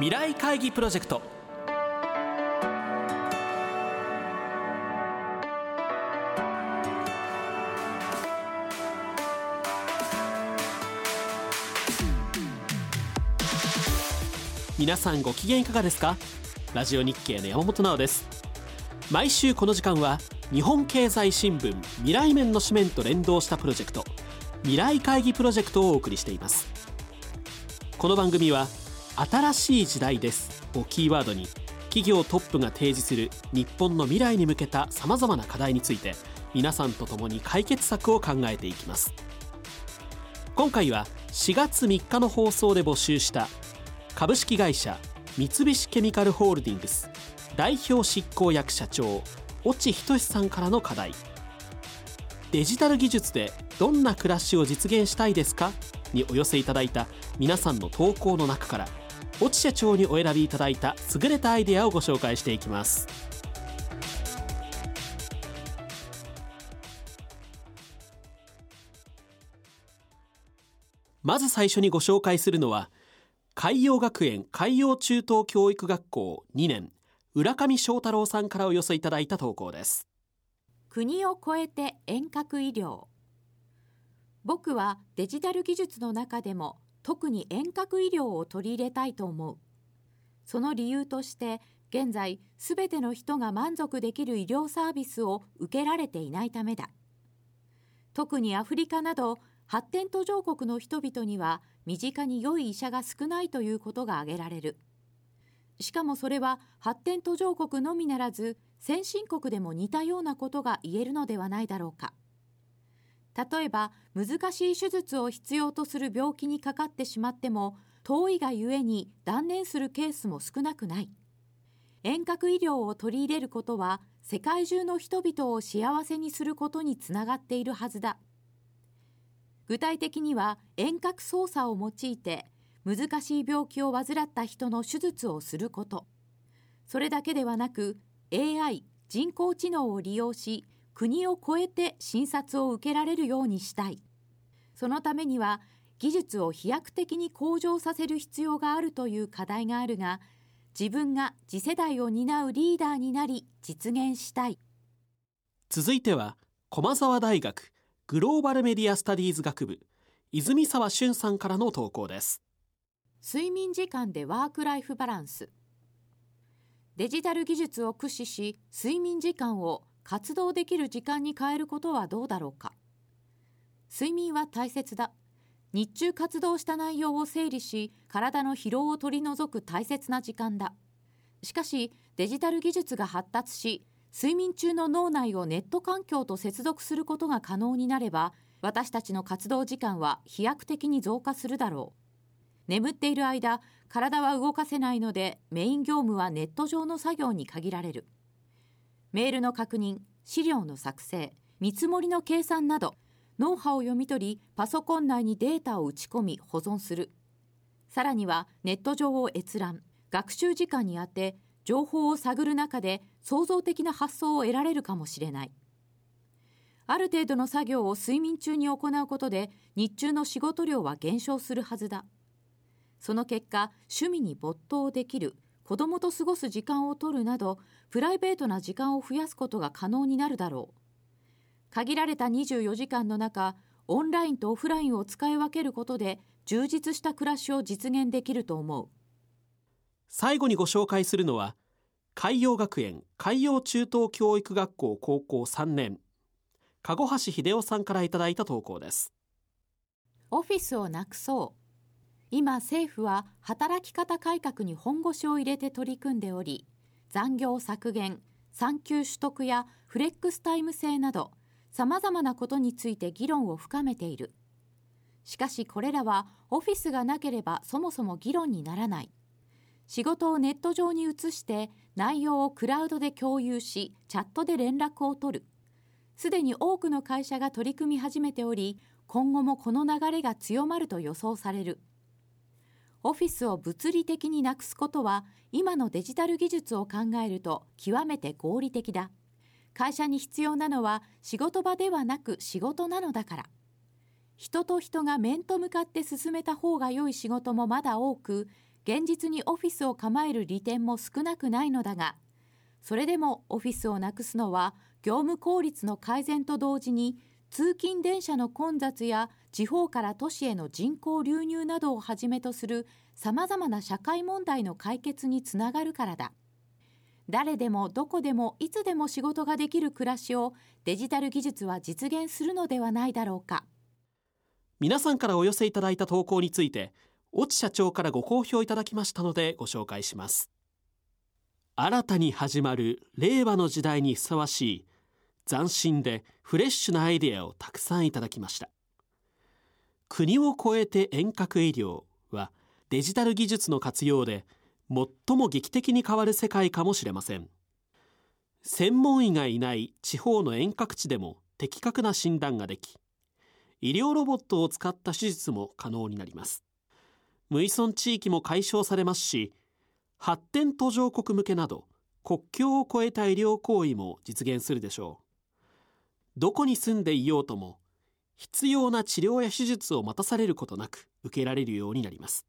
未来会議プロジェクト。皆さんご機嫌いかがですか？ラジオ日経の山本直です。毎週この時間は日本経済新聞未来面の紙面と連動したプロジェクト未来会議プロジェクトをお送りしています。この番組は新しい時代です。をキーワードに企業トップが提示する日本の未来に向けたさまざまな課題について皆さんと共に解決策を考えていきます。今回は4月3日の放送で募集した株式会社三菱ケミカルホールディングス代表執行役社長越智仁さんからの課題。デジタル技術でどんな暮らしを実現したいですか？にお寄せいただいた皆さんの投稿の中から越智社長にお選びいただいた優れたアイデアをご紹介していきます。まず最初にご紹介するのは海洋学園海洋中等教育学校2年浦上翔太郎さんからお寄せいただいた投稿です。国を超えて遠隔医療。僕はデジタル技術の中でも特に遠隔医療を取り入れたいと思う。その理由として現在すべての人が満足できる医療サービスを受けられていないためだ。特にアフリカなど発展途上国の人々には身近に良い医者が少ないということが挙げられる。しかもそれは発展途上国のみならず先進国でも似たようなことが言えるのではないだろうか。例えば難しい手術を必要とする病気にかかってしまっても遠いがゆえに断念するケースも少なくない。遠隔医療を取り入れることは世界中の人々を幸せにすることにつながっているはずだ。具体的には遠隔操作を用いて難しい病気を患った人の手術をすること。それだけではなく AI 人工知能を利用し国を超えて診察を受けられるようにしたい。そのためには技術を飛躍的に向上させる必要があるという課題があるが自分が次世代を担うリーダーになり実現したい。続いては駒澤大学グローバルメディアスタディーズ学部泉沢俊さんからの投稿です。睡眠時間でワークライフバランス。デジタル技術を駆使し睡眠時間を活動できる時間に変えることはどうだろうか。睡眠は大切だ。日中活動した内容を整理し体の疲労を取り除く大切な時間だ。しかしデジタル技術が発達し睡眠中の脳内をネット環境と接続することが可能になれば私たちの活動時間は飛躍的に増加するだろう。眠っている間体は動かせないのでメイン業務はネット上の作業に限られる。メールの確認資料の作成見積もりの計算などノウハウを読み取りパソコン内にデータを打ち込み保存する。さらにはネット上を閲覧学習時間にあて情報を探る中で創造的な発想を得られるかもしれない。ある程度の作業を睡眠中に行うことで日中の仕事量は減少するはずだ。その結果趣味に没頭できる。子供と過ごす時間を取るなどプライベートな時間を増やすことが可能になるだろう。限られた24時間の中オンラインとオフラインを使い分けることで充実した暮らしを実現できると思う。最後にご紹介するのは海洋学園海洋中等教育学校高校3年籠橋秀夫さんからいただいた投稿です。オフィスをなくそう今政府は働き方改革に本腰を入れて取り組んでおり残業削減産休取得やフレックスタイム制などさまざまなことについて議論を深めている。しかしこれらはオフィスがなければそもそも議論にならない。仕事をネット上に移して内容をクラウドで共有しチャットで連絡を取る。すでに多くの会社が取り組み始めており今後もこの流れが強まると予想される。オフィスを物理的になくすことは今のデジタル技術を考えると極めて合理的だ。会社に必要なのは仕事場ではなく仕事なのだから。人と人が面と向かって進めた方が良い仕事もまだ多く現実にオフィスを構える利点も少なくないのだがそれでもオフィスをなくすのは業務効率の改善と同時に通勤電車の混雑や地方から都市への人口流入などをはじめとするさまざまな社会問題の解決につながるからだ。誰でもどこでもいつでも仕事ができる暮らしをデジタル技術は実現するのではないだろうか。皆さんからお寄せいただいた投稿について越智社長からご好評いただきましたのでご紹介します。新たに始まる令和の時代にふさわしい斬新でフレッシュなアイデアをたくさんいただきました。国を超えて遠隔医療はデジタル技術の活用で最も劇的に変わる世界かもしれません。専門医がいない地方の遠隔地でも的確な診断ができ医療ロボットを使った手術も可能になります。無依存地域も解消されますし発展途上国向けなど国境を越えた医療行為も実現するでしょう。どこに住んでいようとも必要な治療や手術を待たされることなく受けられるようになります。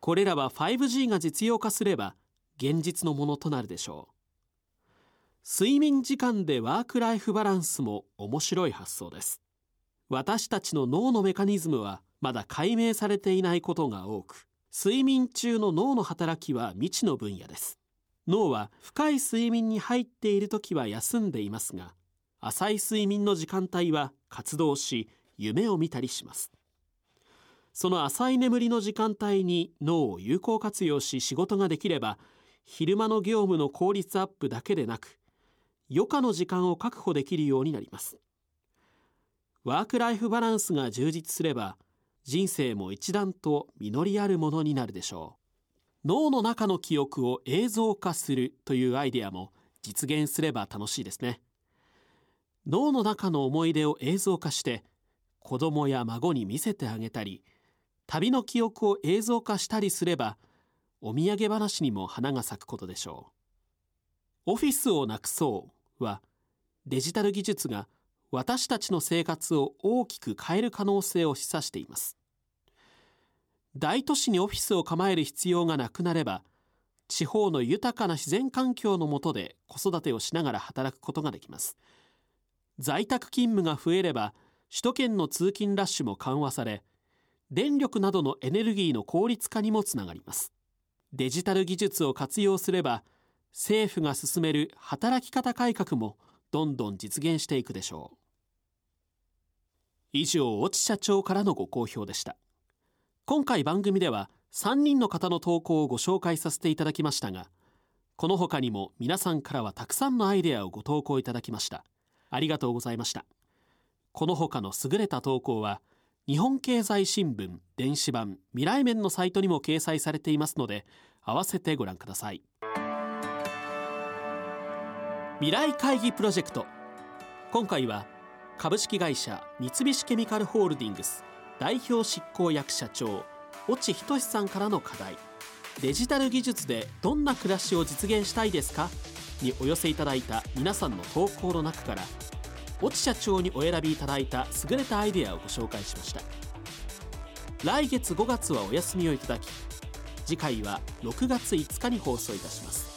これらは 5G が実用化すれば現実のものとなるでしょう。睡眠時間でワークライフバランスも面白い発想です。私たちの脳のメカニズムはまだ解明されていないことが多く睡眠中の脳の働きは未知の分野です。脳は深い睡眠に入っている時は休んでいますが浅い睡眠の時間帯は活動し夢を見たりします。その浅い眠りの時間帯に脳を有効活用し仕事ができれば昼間の業務の効率アップだけでなく余暇の時間を確保できるようになります。ワークライフバランスが充実すれば人生も一段と実りあるものになるでしょう。脳の中の記憶を映像化するというアイデアも実現すれば楽しいですね。脳の中の思い出を映像化して子供や孫に見せてあげたり旅の記憶を映像化したりすればお土産話にも花が咲くことでしょう。オフィスをなくそうはデジタル技術が私たちの生活を大きく変える可能性を示唆しています。大都市にオフィスを構える必要がなくなれば地方の豊かな自然環境の下で子育てをしながら働くことができます。在宅勤務が増えれば首都圏の通勤ラッシュも緩和され電力などのエネルギーの効率化にもつながります。デジタル技術を活用すれば政府が進める働き方改革もどんどん実現していくでしょう。以上越智社長からのご好評でした。今回番組では3人の方の投稿をご紹介させていただきましたがこの他にも皆さんからはたくさんのアイデアをご投稿いただきました。ありがとうございました。この他の優れた投稿は日本経済新聞電子版未来面のサイトにも掲載されていますので合わせてご覧ください。未来会議プロジェクト。今回は株式会社三菱ケミカルホールディングス代表執行役社長越智仁さんからの課題。デジタル技術でどんな暮らしを実現したいですか？にお寄せいただいた皆さんの投稿の中から越智社長にお選びいただいた優れたアイデアをご紹介しました。来月5月はお休みをいただき次回は6月5日に放送いたします。